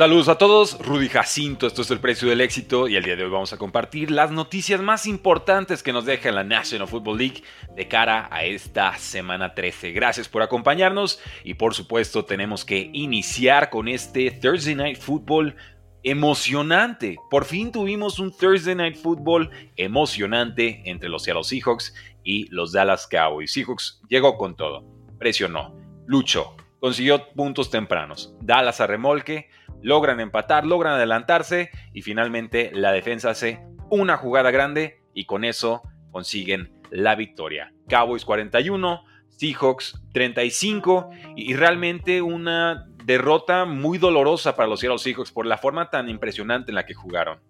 Saludos a todos, Rudy Jacinto, esto es el precio del éxito y el día de hoy vamos a compartir las noticias más importantes que nos deja la National Football League de cara a esta semana 13. Gracias por acompañarnos y por supuesto tenemos que iniciar con este Thursday Night Football emocionante. Por fin tuvimos un Thursday Night Football emocionante entre los Seattle Seahawks y los Dallas Cowboys. Seahawks llegó con todo, presionó, luchó, consiguió puntos tempranos. Dallas a remolque logran empatar, logran adelantarse y finalmente la defensa hace una jugada grande y con eso consiguen la victoria. Cowboys 41, Seahawks 35 y realmente una derrota muy dolorosa para los Seattle Seahawks por la forma tan impresionante en la que jugaron.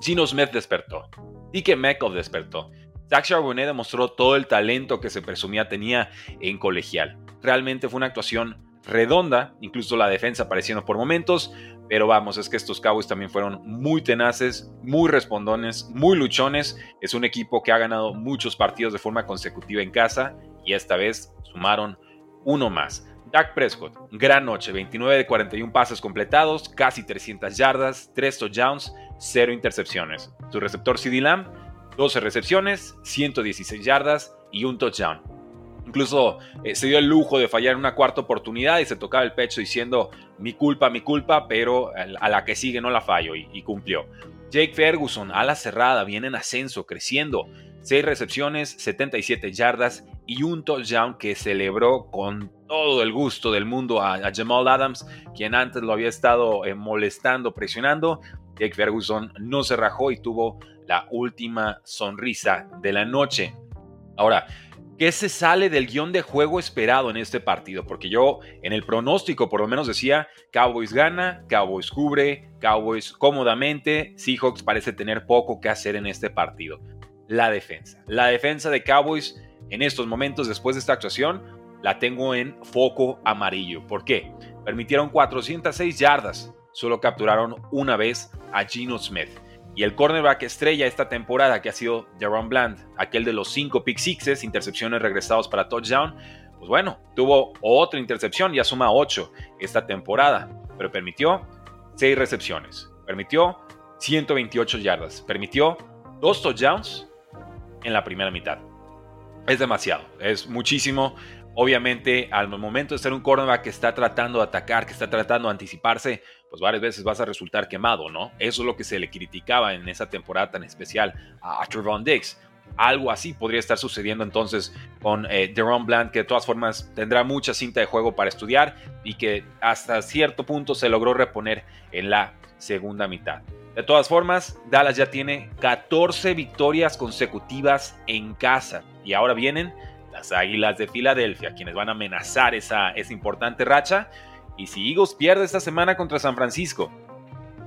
Gino Smith despertó, Dike Metcalf despertó. Zach Charbonnet demostró todo el talento que se presumía tenía en colegial. Realmente fue una actuación redonda, incluso la defensa apareciendo por momentos, pero vamos, es que estos Cowboys también fueron muy tenaces, muy respondones, muy luchones. Es un equipo que ha ganado muchos partidos de forma consecutiva en casa y esta vez sumaron uno más. Dak Prescott, gran noche, 29 de 41 pases completados, casi 300 yardas, 3 touchdowns, 0 intercepciones. Su receptor CD Lamb, 12 recepciones, 116 yardas y un touchdown. Incluso eh, se dio el lujo de fallar en una cuarta oportunidad y se tocaba el pecho diciendo mi culpa, mi culpa, pero a la que sigue no la fallo y, cumplió. Jake Ferguson, ala cerrada, viene en ascenso, creciendo. 6 recepciones, 77 yardas y un touchdown que celebró con todo el gusto del mundo a, Jamal Adams, quien antes lo había estado eh, molestando, presionando. Jake Ferguson no se rajó y tuvo la última sonrisa de la noche. Ahora, ¿Qué se sale del guion de juego esperado en este partido? Porque yo en el pronóstico por lo menos decía, Cowboys gana, Cowboys cubre, Cowboys cómodamente, Seahawks parece tener poco que hacer en este partido. La defensa. La defensa de Cowboys en estos momentos después de esta actuación la tengo en foco amarillo. ¿Por qué? Permitieron 406 yardas, solo capturaron una vez a Gino Smith. Y el cornerback estrella esta temporada, que ha sido Jaron Bland, aquel de los cinco pick sixes, intercepciones regresados para touchdown, pues bueno, tuvo otra intercepción, ya suma 8 esta temporada, pero permitió 6 recepciones, permitió 128 yardas, permitió 2 touchdowns en la primera mitad. Es demasiado, es muchísimo. Obviamente, al momento de ser un cornerback que está tratando de atacar, que está tratando de anticiparse, pues varias veces vas a resultar quemado, ¿no? Eso es lo que se le criticaba en esa temporada tan especial a Trevon Diggs. Algo así podría estar sucediendo entonces con eh, Deron Bland, que de todas formas tendrá mucha cinta de juego para estudiar y que hasta cierto punto se logró reponer en la segunda mitad. De todas formas, Dallas ya tiene 14 victorias consecutivas en casa y ahora vienen las Águilas de Filadelfia, quienes van a amenazar esa, esa importante racha y si Eagles pierde esta semana contra San Francisco,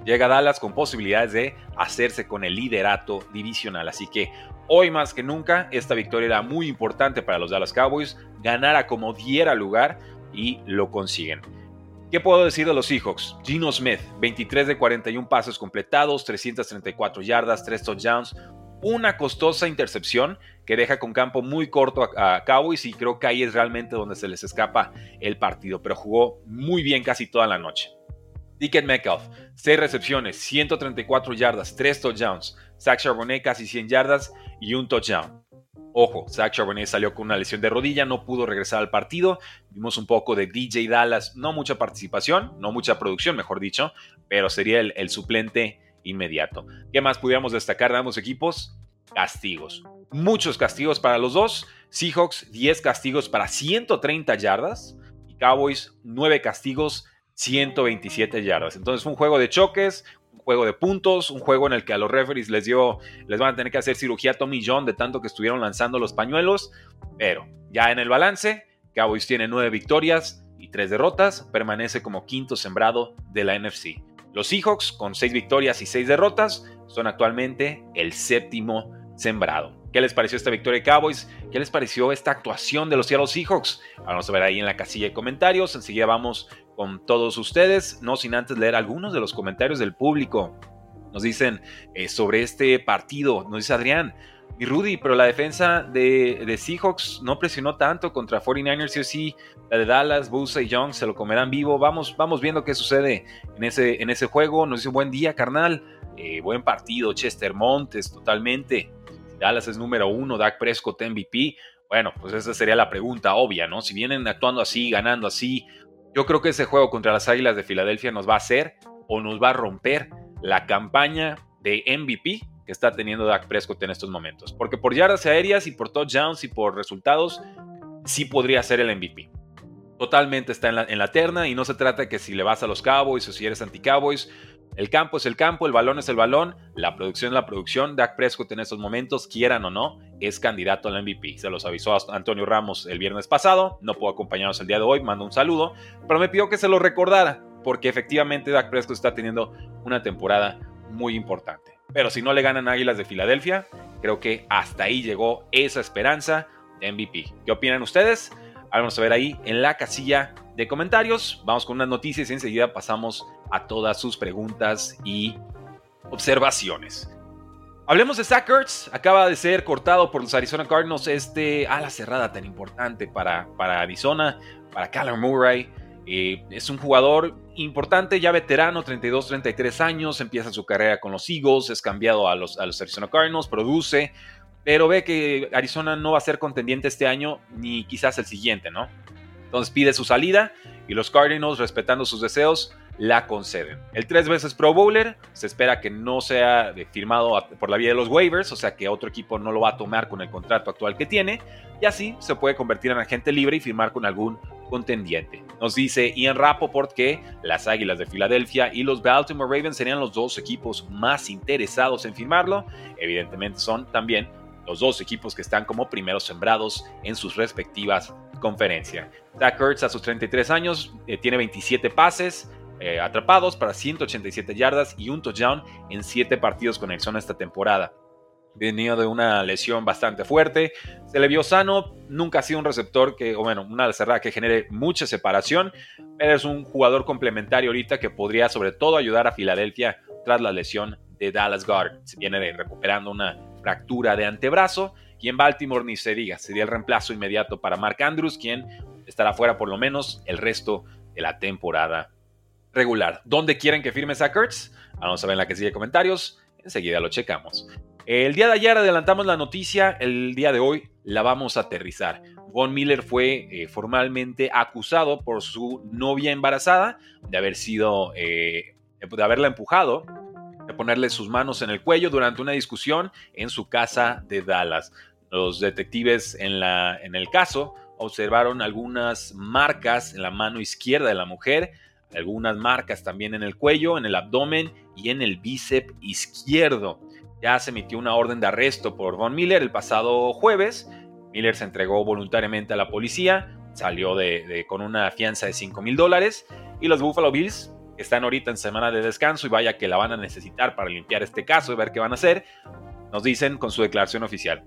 llega Dallas con posibilidades de hacerse con el liderato divisional. Así que hoy más que nunca, esta victoria era muy importante para los Dallas Cowboys, ganara como diera lugar y lo consiguen. ¿Qué puedo decir de los Seahawks? Gino Smith, 23 de 41 pasos completados, 334 yardas, 3 touchdowns, una costosa intercepción que deja con campo muy corto a, Cowboys y creo que ahí es realmente donde se les escapa el partido, pero jugó muy bien casi toda la noche. Dickett Metcalf, 6 recepciones, 134 yardas, 3 touchdowns. Zach Charbonnet casi 100 yardas y un touchdown. Ojo, Zach Charbonnet salió con una lesión de rodilla, no pudo regresar al partido. Vimos un poco de DJ Dallas, no mucha participación, no mucha producción, mejor dicho, pero sería el suplente inmediato. ¿Qué más pudiéramos destacar de ambos equipos? Castigos. Muchos castigos para los dos. Seahawks 10 castigos para 130 yardas y Cowboys 9 castigos 127 yardas. Entonces fue un juego de choques, un juego de puntos, un juego en el que a los referees les dio, les van a tener que hacer cirugía Tommy John de tanto que estuvieron lanzando los pañuelos, pero ya en el balance, Cowboys tiene 9 victorias y 3 derrotas, permanece como quinto sembrado de la NFC. Los Seahawks, con 6 victorias y 6 derrotas, son actualmente el séptimo sembrado. ¿Qué les pareció esta victoria de Cowboys? ¿Qué les pareció esta actuación de los Seattle Seahawks? Vamos a ver ahí en la casilla de comentarios. Enseguida vamos con todos ustedes, no sin antes leer algunos de los comentarios del público. Nos dicen eh, sobre este partido, nos dice Adrián, y Rudy, pero la defensa de, Seahawks no presionó tanto contra 49ers, sí o sí, la de Dallas, Bosa y Young se lo comerán vivo. Vamos, vamos viendo qué sucede en ese, en ese juego. Nos dice buen día, carnal. Eh, buen partido, Chester Montes, totalmente. Dallas es número uno, Dak Prescott MVP. Bueno, pues esa sería la pregunta obvia, ¿no? Si vienen actuando así, ganando así, yo creo que ese juego contra las Águilas de Filadelfia nos va a hacer o nos va a romper la campaña de MVP que está teniendo Dak Prescott en estos momentos. Porque por yardas aéreas y por touchdowns y por resultados, sí podría ser el MVP. Totalmente está en la, en la terna y no se trata de que si le vas a los Cowboys o si eres anti-Cowboys. El campo es el campo, el balón es el balón, la producción es la producción. Dak Prescott en estos momentos, quieran o no, es candidato al MVP. Se los avisó Antonio Ramos el viernes pasado, no puedo acompañarnos el día de hoy, mando un saludo, pero me pidió que se lo recordara, porque efectivamente Dak Prescott está teniendo una temporada muy importante. Pero si no le ganan Águilas de Filadelfia, creo que hasta ahí llegó esa esperanza de MVP. ¿Qué opinan ustedes? Vamos a ver ahí en la casilla de comentarios. Vamos con unas noticias y enseguida pasamos a todas sus preguntas y observaciones. Hablemos de Zach. Acaba de ser cortado por los Arizona Cardinals este ala cerrada tan importante para, para Arizona, para Callum Murray. Eh, es un jugador importante, ya veterano, 32-33 años, empieza su carrera con los Eagles, es cambiado a los, a los Arizona Cardinals, produce, pero ve que Arizona no va a ser contendiente este año ni quizás el siguiente, ¿no? Entonces pide su salida y los Cardinals, respetando sus deseos, la conceden. El tres veces Pro Bowler se espera que no sea firmado por la vía de los waivers, o sea que otro equipo no lo va a tomar con el contrato actual que tiene, y así se puede convertir en agente libre y firmar con algún contendiente. Nos dice Ian Rapoport que las Águilas de Filadelfia y los Baltimore Ravens serían los dos equipos más interesados en firmarlo. Evidentemente son también los dos equipos que están como primeros sembrados en sus respectivas conferencias. Zach Ertz a sus 33 años eh, tiene 27 pases, eh, atrapados para 187 yardas y un touchdown en 7 partidos con Arizona esta temporada venía de una lesión bastante fuerte, se le vio sano, nunca ha sido un receptor que, o bueno, una cerrada que genere mucha separación, pero es un jugador complementario ahorita que podría sobre todo ayudar a Filadelfia tras la lesión de Dallas Guard. Se viene recuperando una fractura de antebrazo y en Baltimore ni se diga, sería el reemplazo inmediato para Mark Andrews, quien estará fuera por lo menos el resto de la temporada regular. ¿Dónde quieren que firme Zach Vamos a ver en la que sigue comentarios. Enseguida lo checamos. El día de ayer adelantamos la noticia, el día de hoy la vamos a aterrizar. Von Miller fue eh, formalmente acusado por su novia embarazada de haber sido, eh, de haberla empujado, de ponerle sus manos en el cuello durante una discusión en su casa de Dallas. Los detectives en, la, en el caso observaron algunas marcas en la mano izquierda de la mujer, algunas marcas también en el cuello, en el abdomen y en el bíceps izquierdo. Ya se emitió una orden de arresto por Von Miller el pasado jueves. Miller se entregó voluntariamente a la policía, salió de, con una fianza de 5 mil dólares y los Buffalo Bills, están ahorita en semana de descanso y vaya que la van a necesitar para limpiar este caso y ver qué van a hacer, nos dicen con su declaración oficial.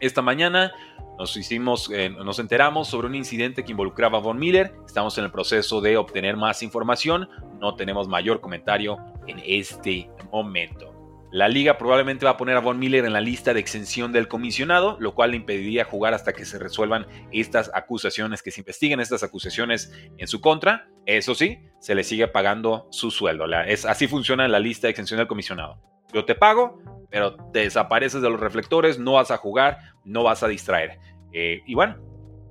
Esta mañana nos, hicimos, eh, nos enteramos sobre un incidente que involucraba a Von Miller. Estamos en el proceso de obtener más información. No tenemos mayor comentario en este momento. La liga probablemente va a poner a Von Miller en la lista de exención del comisionado, lo cual le impediría jugar hasta que se resuelvan estas acusaciones, que se investiguen estas acusaciones en su contra. Eso sí, se le sigue pagando su sueldo. es, así funciona la lista de exención del comisionado. Yo te pago, pero te desapareces de los reflectores, no vas a jugar, no vas a distraer. Eh, y bueno,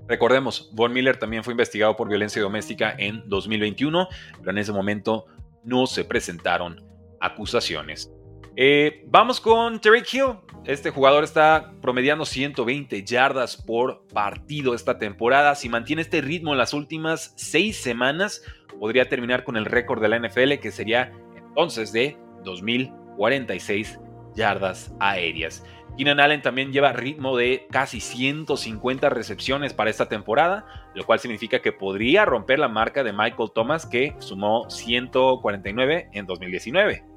recordemos, Von Miller también fue investigado por violencia doméstica en 2021, pero en ese momento no se presentaron acusaciones. Eh, vamos con Terry Hill. Este jugador está promediando 120 yardas por partido esta temporada. Si mantiene este ritmo en las últimas seis semanas, podría terminar con el récord de la NFL, que sería entonces de 2046 yardas aéreas. Keenan Allen también lleva ritmo de casi 150 recepciones para esta temporada, lo cual significa que podría romper la marca de Michael Thomas que sumó 149 en 2019.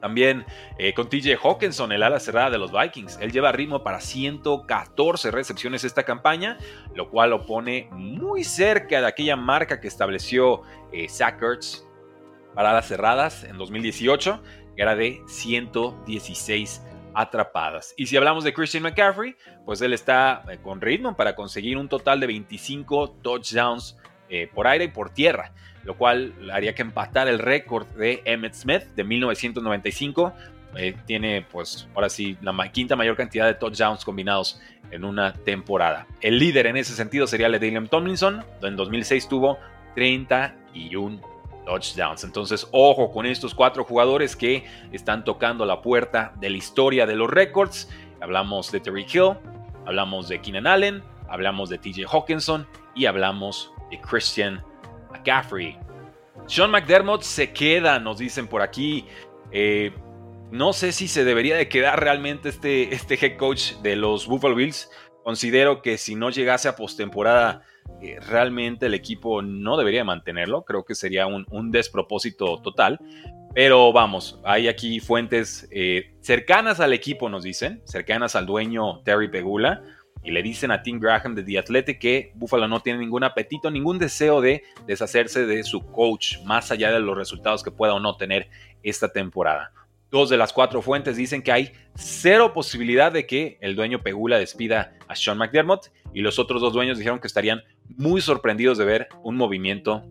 También eh, con TJ Hawkinson, el ala cerrada de los Vikings. Él lleva ritmo para 114 recepciones esta campaña, lo cual lo pone muy cerca de aquella marca que estableció eh, para alas cerradas en 2018, que era de 116 atrapadas. Y si hablamos de Christian McCaffrey, pues él está eh, con ritmo para conseguir un total de 25 touchdowns por aire y por tierra lo cual haría que empatar el récord de Emmett Smith de 1995. Eh, tiene, pues, ahora sí, la quinta mayor cantidad de touchdowns combinados en una temporada. El líder en ese sentido sería William Tomlinson, en 2006 tuvo 31 touchdowns. Entonces, ojo con estos cuatro jugadores que están tocando la puerta de la historia de los récords. Hablamos de Terry Hill, hablamos de Keenan Allen, hablamos de TJ Hawkinson y hablamos de Christian McCaffrey. Sean McDermott se queda, nos dicen por aquí. Eh, no sé si se debería de quedar realmente este, este head coach de los Buffalo Bills. Considero que si no llegase a postemporada, eh, realmente el equipo no debería mantenerlo. Creo que sería un, despropósito total. Pero vamos, hay aquí fuentes eh, cercanas al equipo, nos dicen, cercanas al dueño Terry Pegula y le dicen a Tim Graham de The Athletic que Buffalo no tiene ningún apetito, ningún deseo de deshacerse de su coach, más allá de los resultados que pueda o no tener esta temporada. Dos de las cuatro fuentes dicen que hay cero posibilidad de que el dueño Pegula despida a Sean McDermott y los otros dos dueños dijeron que estarían muy sorprendidos de ver un movimiento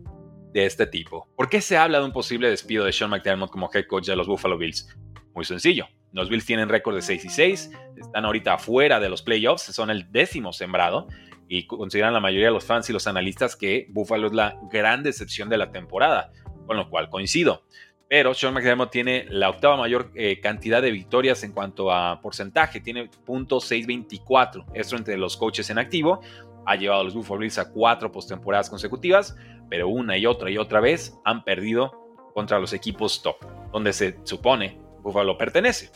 de este tipo. ¿Por qué se habla de un posible despido de Sean McDermott como head coach de los Buffalo Bills? Muy sencillo. Los Bills tienen récord de 6 y 6, están ahorita afuera de los playoffs, son el décimo sembrado y consideran la mayoría de los fans y los analistas que Buffalo es la gran decepción de la temporada, con lo cual coincido. Pero Sean McDermott tiene la octava mayor eh, cantidad de victorias en cuanto a porcentaje, tiene .624. Esto entre los coaches en activo ha llevado a los Buffalo Bills a cuatro postemporadas consecutivas, pero una y otra y otra vez han perdido contra los equipos top, donde se supone Buffalo pertenece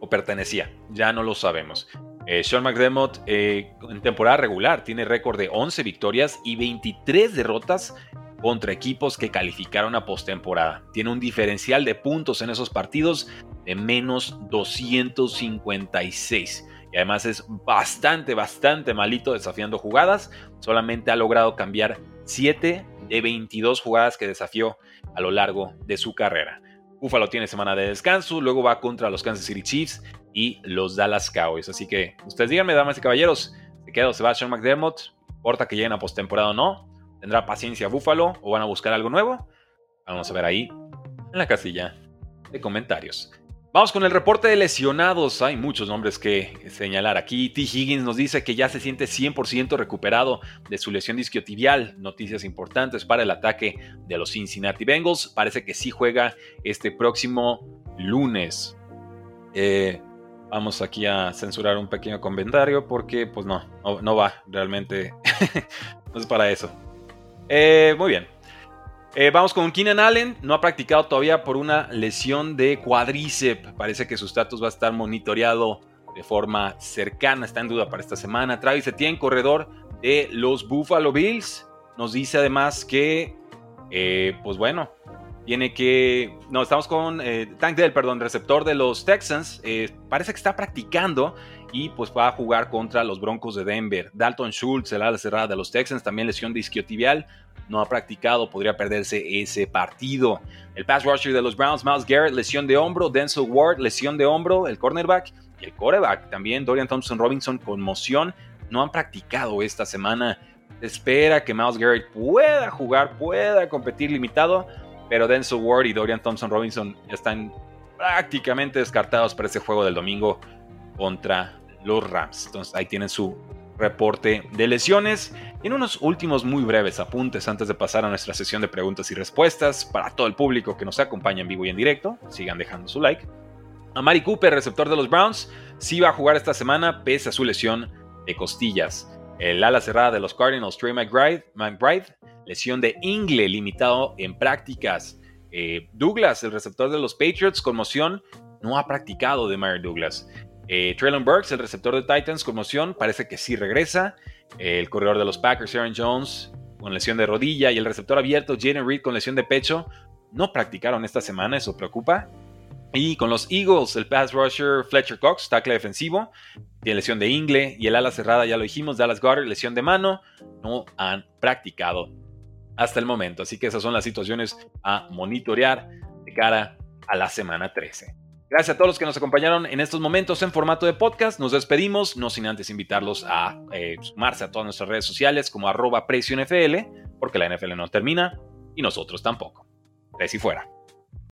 o pertenecía, ya no lo sabemos. Eh, Sean McDermott eh, en temporada regular tiene récord de 11 victorias y 23 derrotas contra equipos que calificaron a postemporada. Tiene un diferencial de puntos en esos partidos de menos 256. Y además es bastante, bastante malito desafiando jugadas. Solamente ha logrado cambiar 7 de 22 jugadas que desafió a lo largo de su carrera. Buffalo tiene semana de descanso, luego va contra los Kansas City Chiefs y los Dallas Cowboys. Así que ustedes díganme, damas y caballeros, ¿se queda o se va Sean McDermott? ¿Importa que lleguen a postemporada o no? ¿Tendrá paciencia Buffalo o van a buscar algo nuevo? Vamos a ver ahí en la casilla de comentarios. Vamos con el reporte de lesionados. Hay muchos nombres que señalar aquí. T. Higgins nos dice que ya se siente 100% recuperado de su lesión disquiotibial. Noticias importantes para el ataque de los Cincinnati Bengals. Parece que sí juega este próximo lunes. Eh, vamos aquí a censurar un pequeño comentario porque pues no, no, va realmente. no es para eso. Eh, muy bien. Eh, vamos con Keenan Allen. No ha practicado todavía por una lesión de cuádriceps. Parece que su estatus va a estar monitoreado de forma cercana. Está en duda para esta semana. Travis Etienne, corredor de los Buffalo Bills. Nos dice además que, eh, pues bueno, tiene que. No, estamos con eh, Tank Dell, perdón, receptor de los Texans. parece que está practicando y pues va a jugar contra los Broncos de Denver. Dalton Schultz, el ala cerrada de los Texans, también lesión de isquiotibial no ha practicado, podría perderse ese partido. El pass rusher de los Browns, Miles Garrett, lesión de hombro, Denzel Ward, lesión de hombro, el cornerback y el quarterback también, Dorian Thompson Robinson, conmoción, no han practicado esta semana. espera que Miles Garrett pueda jugar, pueda competir limitado, pero Denzel Ward y Dorian Thompson Robinson están prácticamente descartados para ese juego del domingo contra los Rams. Entonces ahí tienen su reporte de lesiones. Y en unos últimos muy breves apuntes antes de pasar a nuestra sesión de preguntas y respuestas para todo el público que nos acompaña en vivo y en directo, sigan dejando su like. Amari Cooper, receptor de los Browns, sí va a jugar esta semana pese a su lesión de costillas. El ala cerrada de los Cardinals, Trey McBride, lesión de ingle limitado en prácticas. Eh, Douglas, el receptor de los Patriots, conmoción no ha practicado de Meyer Douglas. Eh, Traylon Burks, el receptor de Titans, conmoción, parece que sí regresa. el corredor de los Packers, Aaron Jones, con lesión de rodilla. Y el receptor abierto, Jaden Reed, con lesión de pecho. No practicaron esta semana, eso preocupa. Y con los Eagles, el pass rusher Fletcher Cox, tackle defensivo, tiene lesión de ingle. Y el ala cerrada, ya lo dijimos, Dallas Goddard, lesión de mano. No han practicado hasta el momento. Así que esas son las situaciones a monitorear de cara a la semana 13. Gracias a todos los que nos acompañaron en estos momentos en formato de podcast. Nos despedimos, no sin antes invitarlos a eh, sumarse a todas nuestras redes sociales como arroba NFL, porque la NFL no termina y nosotros tampoco. Preci fuera.